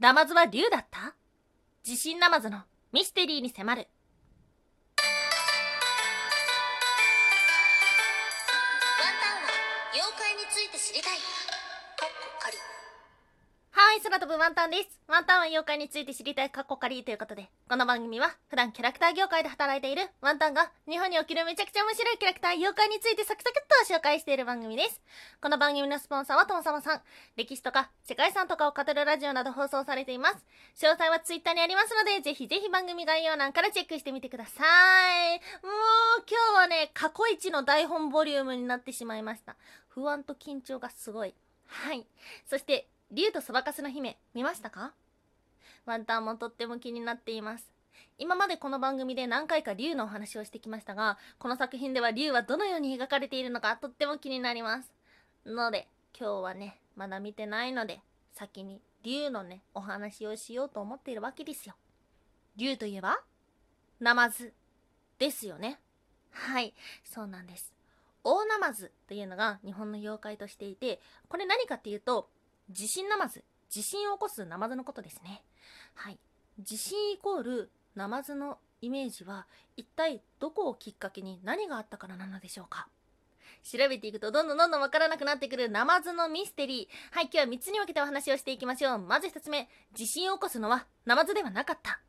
ナマズは竜だった？地震ナマズのミステリーに迫る。空飛ぶワンタンです。ワンタンは妖怪について知りたいカッコカリということで、この番組は普段キャラクター業界で働いているワンタンが日本に起きるめちゃくちゃ面白いキャラクター妖怪についてサクサクっと紹介している番組です。この番組のスポンサーはともさまさん。歴史とか世界遺産とかを語るラジオなど放送されています。詳細はツイッターにありますので、ぜひぜひ番組概要欄からチェックしてみてください。もう今日はね、過去一の台本ボリュームになってしまいました。不安と緊張がすごい。はい。そして、竜とそばかすの姫、見ましたか？ワンタンもとっても気になっています。今までこの番組で何回か竜のお話をしてきましたが、この作品では竜はどのように描かれているのかとっても気になります。ので、今日はね、まだ見てないので、先に竜のね、お話をしようと思っているわけですよ。竜といえば、ナマズですよね。はい、そうなんです。大ナマズというのが日本の妖怪としていて、これ何かっていうと、地震ナマズ、地震を起こすナマズのことですね。はい。地震イコールナマズのイメージは一体どこをきっかけに何があったからなのでしょうか調べていくとどんどんどんどんわからなくなってくるナマズのミステリー。はい、今日は3つに分けてお話をしていきましょう。まず1つ目、地震を起こすのはナマズではなかった。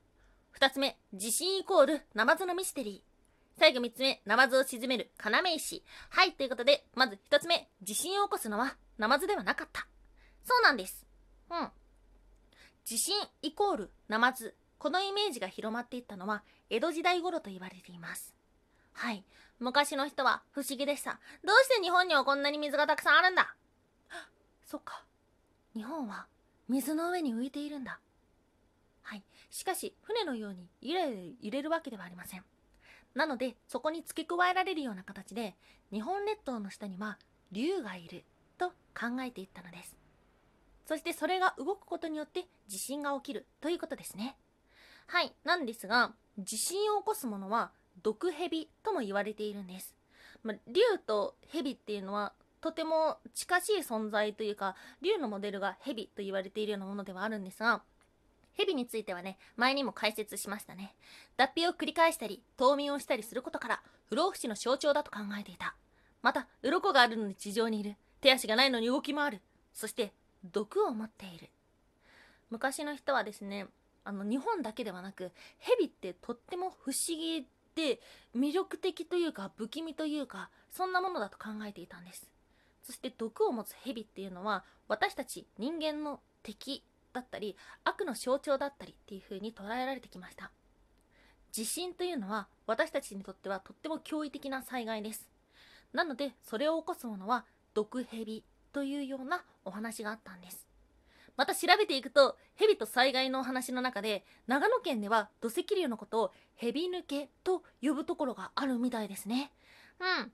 2つ目、地震イコールナマズのミステリー。最後3つ目、ナマズを沈める要石。はい、ということで、まず1つ目、地震を起こすのはナマズではなかった。そうなんです。うん。地震イコールナマズ。このイメージが広まっていったのは江戸時代頃と言われています。はい。昔の人は不思議でした。どうして日本にはこんなに水がたくさんあるんだ？そっか。日本は水の上に浮いているんだ。はい。しかし、船のように揺れ揺れるわけではありません。なので、そこに付け加えられるような形で、日本列島の下には竜がいると考えていったのです。そしてそれが動くことによって地震が起きるということですね。はい。なんですが、地震を起こすものは毒蛇とも言われているんです。まあ、竜と蛇っていうのはとても近しい存在というか、竜のモデルが蛇と言われているようなものではあるんですが、蛇についてはね、前にも解説しましたね。脱皮を繰り返したり、冬眠をしたりすることから、不老不死の象徴だと考えていた。また、鱗があるのに地上にいる。手足がないのに動き回る。そして、毒を持っている。昔の人はですね、あの、日本だけではなく、蛇ってとっても不思議で、魅力的というか、不気味というか、そんなものだと考えていたんです。そして毒を持つ蛇っていうのは、私たち人間の敵だったり、悪の象徴だったりっていう風に捉えられてきました。地震というのは、私たちにとってはとっても驚異的な災害です。なので、それを起こすものは、毒蛇というようなお話があったんです。また調べていくと、蛇と災害のお話の中で、長野県では土石流のことを蛇抜けと呼ぶところがあるみたいですね。うん。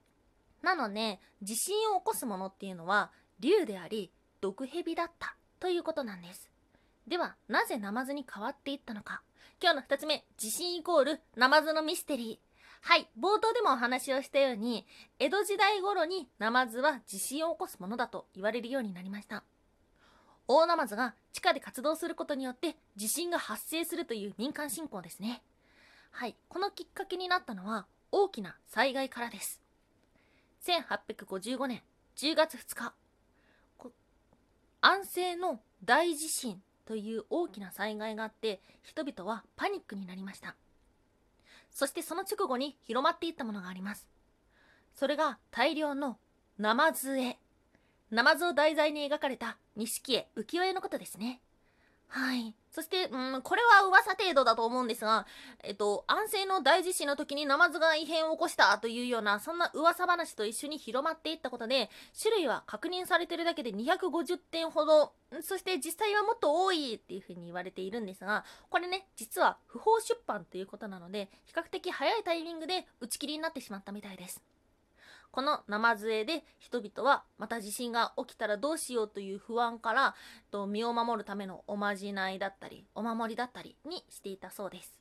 なので、地震を起こすものっていうのは、竜であり、毒蛇だったということなんです。では、なぜナマズに変わっていったのか。今日の二つ目、地震イコールナマズのミステリー。はい、冒頭でもお話をしたように、江戸時代頃にナマズは地震を起こすものだと言われるようになりました。大ナマズが地下で活動することによって地震が発生するという民間信仰ですね。はい、このきっかけになったのは大きな災害からです。1855年10月2日、安政の大地震という大きな災害があって人々はパニックになりました。そしてその直後に広まっていったものがあります。それが大量のナマズ絵。ナマズを題材に描かれた錦絵、浮世絵のことですね。はい。そして、うん、これは噂程度だと思うんですが、えっと、安政の大地震の時にナマズが異変を起こしたというような、そんな噂話と一緒に広まっていったことで、種類は確認されてるだけで250点ほど、そして実際はもっと多いっていうふうに言われているんですが、これね、実は不法出版ということなので、比較的早いタイミングで打ち切りになってしまったみたいです。このナマズ絵で人々はまた地震が起きたらどうしようという不安からと身を守るためのおまじないだったりお守りだったりにしていたそうです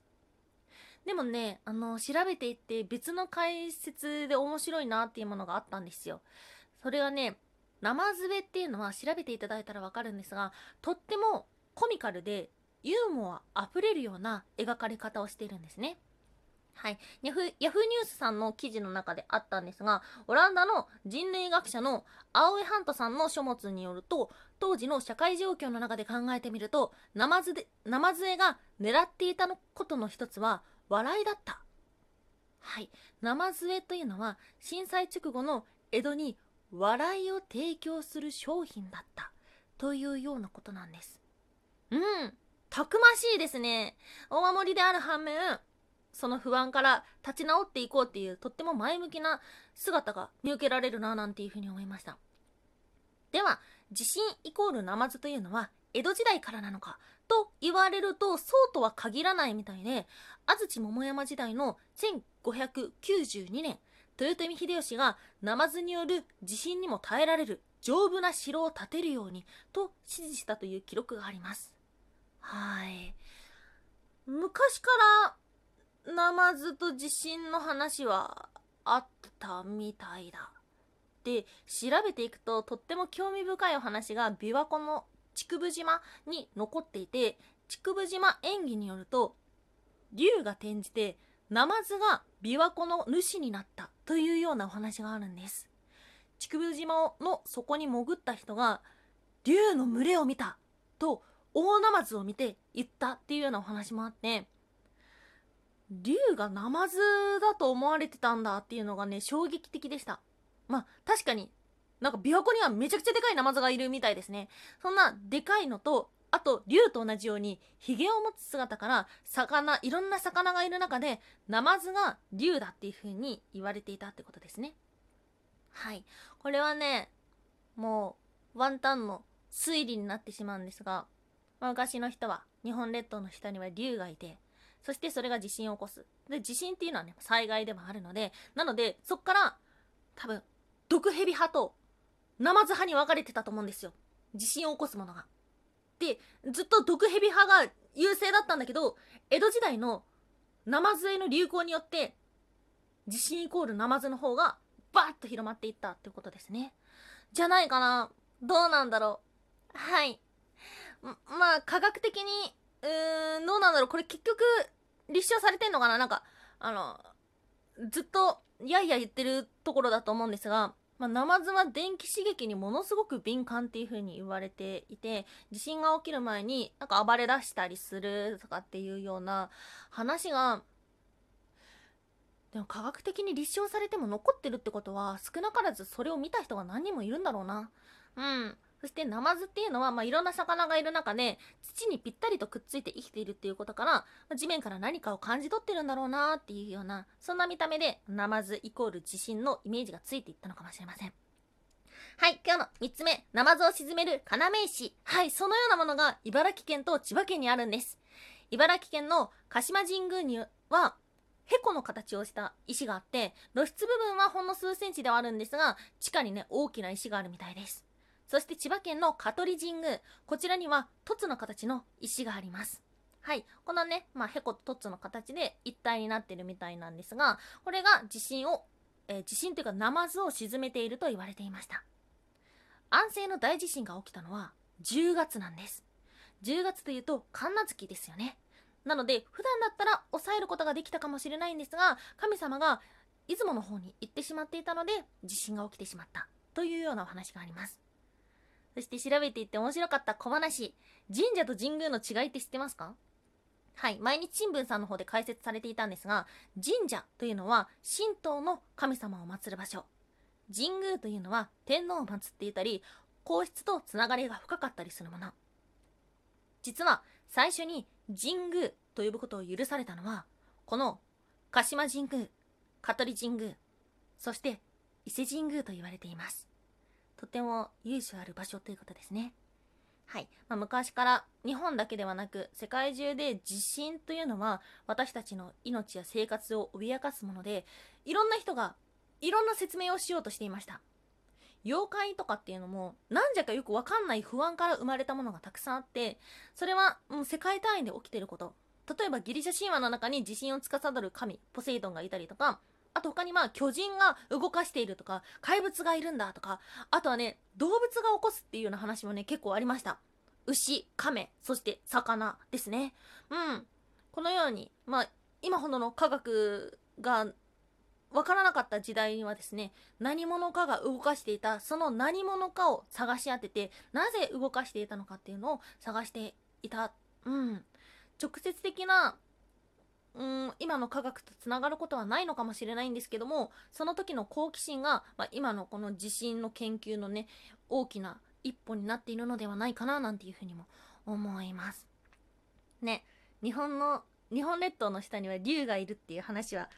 でもねあの調べていって別の解説で面白いなっていうものがあったんですよそれはねナマズ絵っていうのは調べていただいたらわかるんですがとってもコミカルでユーモアあふれるような描かれ方をしているんですね。はい。ヤフ、ヤフーニュースさんの記事の中であったんですが、オランダの人類学者のアウエハントさんの書物によると、当時の社会状況の中で考えてみると、ナマズで、ナマズエが狙っていたことの一つは、笑いだった。はい。ナマズエというのは、震災直後の江戸に笑いを提供する商品だった。というようなことなんです。うん。たくましいですね。お守りである反面、その不安から立ち直っていこうっていうとっても前向きな姿が見受けられるななんていうふうに思いました。では地震イコールナマズというのは江戸時代からなのかと言われるとそうとは限らないみたいで安土桃山時代の1592年豊臣秀吉がナマズによる地震にも耐えられる丈夫な城を建てるようにと指示したという記録があります。はい。昔からナマズと地震の話はあったみたいだ。で、調べていくととっても興味深いお話が琵琶湖の竹生島に残っていて、竹生島演技によると、竜が転じてナマズが琵琶湖の主になったというようなお話があるんです。竹生島の底に潜った人が、竜の群れを見たと大ナマズを見て言ったっていうようなお話もあって、竜がナマズだと思われてたんだっていうのがね、衝撃的でした。まあ、確かに、なんか琵琶湖にはめちゃくちゃでかいナマズがいるみたいですね。そんなでかいのと、あと、竜と同じように、髭を持つ姿から、魚、いろんな魚がいる中で、ナマズが竜だっていう風に言われていたってことですね。はい。これはね、もう、ワンタンの推理になってしまうんですが、昔の人は、日本列島の下には竜がいて、そしてそれが地震を起こす。で、地震っていうのはね、災害でもあるので、なので、そっから、多分、毒蛇派と、ナマズ派に分かれてたと思うんですよ。地震を起こすものが。で、ずっと毒蛇派が優勢だったんだけど、江戸時代のナマズへの流行によって、地震イコールナマズの方が、バーッと広まっていったってことですね。じゃないかな。どうなんだろう。はい。まあ、科学的に、うーん、どうなんだろう。これ結局、立証されてんのかな？なんか、あの、ずっと、やいや言ってるところだと思うんですが、まあ、ナマズは電気刺激にものすごく敏感っていう風に言われていて、地震が起きる前になんか暴れ出したりするとかっていうような話が、でも科学的に立証されても残ってるってことは少なからずそれを見た人が何人もいるんだろうな。うん。そしてナマズっていうのは、まあ、いろんな魚がいる中で土にぴったりとくっついて生きているっていうことから、まあ、地面から何かを感じ取ってるんだろうなっていうようなそんな見た目でナマズイコール地震のイメージがついていったのかもしれません。はい、今日の3つ目、ナマズを沈める要石。はい、そのようなものが茨城県と千葉県にあるんです。茨城県の鹿島神宮には、ヘコの形をした石があって、露出部分はほんの数センチではあるんですが、地下にね、大きな石があるみたいです。そして千葉県の香取神宮、こちらには凸の形の石があります。はい。このね、まあ、へこと凸の形で一体になってるみたいなんですが、これが地震を、えー、地震というかナマズを沈めていると言われていました。安政の大地震が起きたのは10月なんです。10月というと神奈月ですよね。なので、普段だったら抑えることができたかもしれないんですが、神様が出雲の方に行ってしまっていたので、地震が起きてしまったというようなお話があります。そして調べていって面白かった小話。神社と神宮の違いって知ってますか？はい。毎日新聞さんの方で解説されていたんですが、神社というのは神道の神様を祀る場所。神宮というのは天皇を祀っていたり、皇室とつながりが深かったりするもの。実は最初に神宮と呼ぶことを許されたのは、この鹿島神宮、香取神宮、そして伊勢神宮と言われています。とても由緒ある場所ということですね。はい。まあ、昔から日本だけではなく世界中で地震というのは私たちの命や生活を脅かすものでいろんな人がいろんな説明をしようとしていました。妖怪とかっていうのもなんじゃかよくわかんない不安から生まれたものがたくさんあってそれはもう世界単位で起きてること例えばギリシャ神話の中に地震を司る神ポセイドンがいたりとかあと他にまあ巨人が動かしているとか怪物がいるんだとかあとはね動物が起こすっていうような話もね結構ありました牛、亀、そして魚ですね。うん。このように、まあ、今ほどの科学がわからなかった時代にはですね、何者かが動かしていた、その何者かを探し当てて、なぜ動かしていたのかっていうのを探していた。うん。直接的な、うん、今の科学とつながることはないのかもしれないんですけども、その時の好奇心が、まあ、今のこの地震の研究のね、大きな一歩になっているのではないかな、なんていうふうにも思います。ね、日本の、日本列島の下には竜がいるっていう話は、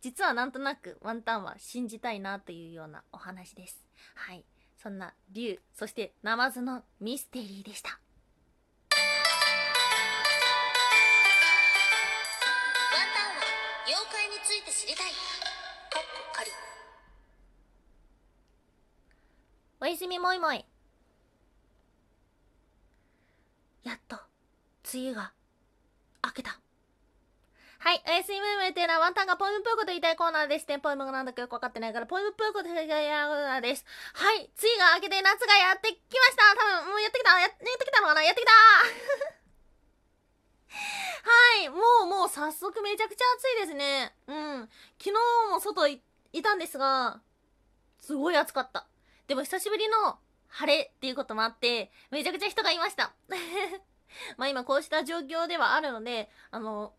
実はなんとなくワンタンは信じたいなというようなお話です。はい。そんな竜、そしてナマズのミステリーでした。妖怪について知りたいかっこ仮おやすみもいもい。やっと、梅雨が明けた。はい、おやすみもいもいというのはワンタンがポイムプーコと言いたいコーナーですね。ポイムがなんだかよくわかってないから、ポイムプーコと言いたいコーナーです。はい、梅雨が明けて夏がやってきました。多分、もうやってきた、ややってきたのかな？やってきたい、もうもう早速めちゃくちゃ暑いですね。うん。昨日も外いいたんですが、すごい暑かった。でも久しぶりの晴れっていうこともあって、めちゃくちゃ人がいました。まあ今こうした状況ではあるので、あの、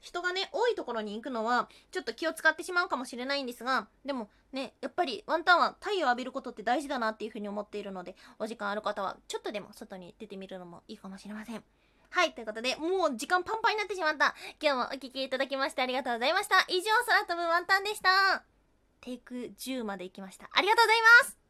人がね、多いところに行くのは、ちょっと気を使ってしまうかもしれないんですが、でもね、やっぱりワンタンは太陽浴びることって大事だなっていうふうに思っているので、お時間ある方は、ちょっとでも外に出てみるのもいいかもしれません。はい、ということで、もう時間パンパンになってしまった。今日もお聴きいただきましてありがとうございました。以上、空飛ぶワンタンでした。テイク10まで行きました。ありがとうございます